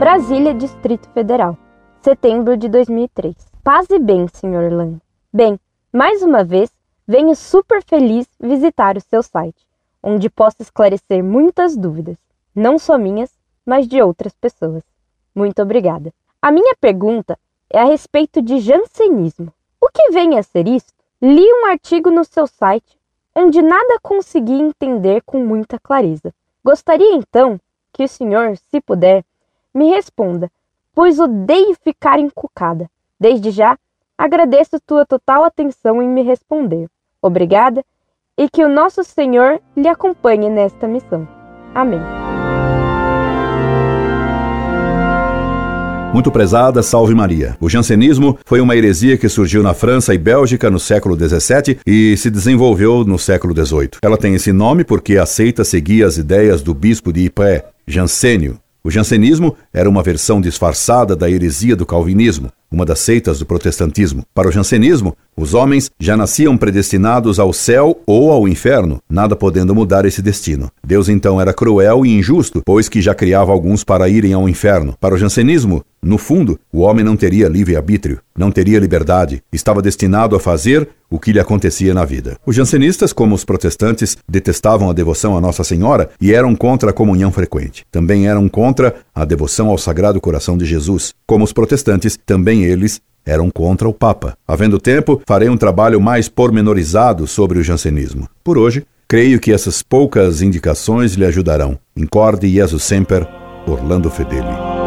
Brasília, Distrito Federal, setembro de 2003. Paz e bem, Sr. Lan. Bem, mais uma vez, venho super feliz visitar o seu site, onde posso esclarecer muitas dúvidas, não só minhas, mas de outras pessoas. Muito obrigada. A minha pergunta é a respeito de jansenismo. O que vem a ser isto? Li um artigo no seu site onde nada consegui entender com muita clareza. Gostaria então que o senhor, se puder, me responda, pois odeio ficar encucada. Desde já, agradeço tua total atenção em me responder. Obrigada e que o nosso Senhor lhe acompanhe nesta missão. Amém. Muito prezada, salve Maria. O jansenismo foi uma heresia que surgiu na França e Bélgica no século XVII e se desenvolveu no século XVIII. Ela tem esse nome porque aceita seguir as ideias do bispo de Ypres, Jansênio. O jansenismo era uma versão disfarçada da heresia do calvinismo, uma das seitas do protestantismo. Para o jansenismo, os homens já nasciam predestinados ao céu ou ao inferno, nada podendo mudar esse destino. Deus então era cruel e injusto, pois que já criava alguns para irem ao inferno. Para o jansenismo, no fundo, o homem não teria livre-arbítrio, não teria liberdade, estava destinado a fazer o que lhe acontecia na vida. Os jansenistas, como os protestantes, detestavam a devoção a Nossa Senhora e eram contra a comunhão frequente. Também eram contra a devoção ao Sagrado Coração de Jesus. Como os protestantes, também eles eram contra o Papa. Havendo tempo, farei um trabalho mais pormenorizado sobre o jansenismo. Por hoje, creio que essas poucas indicações lhe ajudarão. Incorde Jesus Semper, Orlando Fedeli.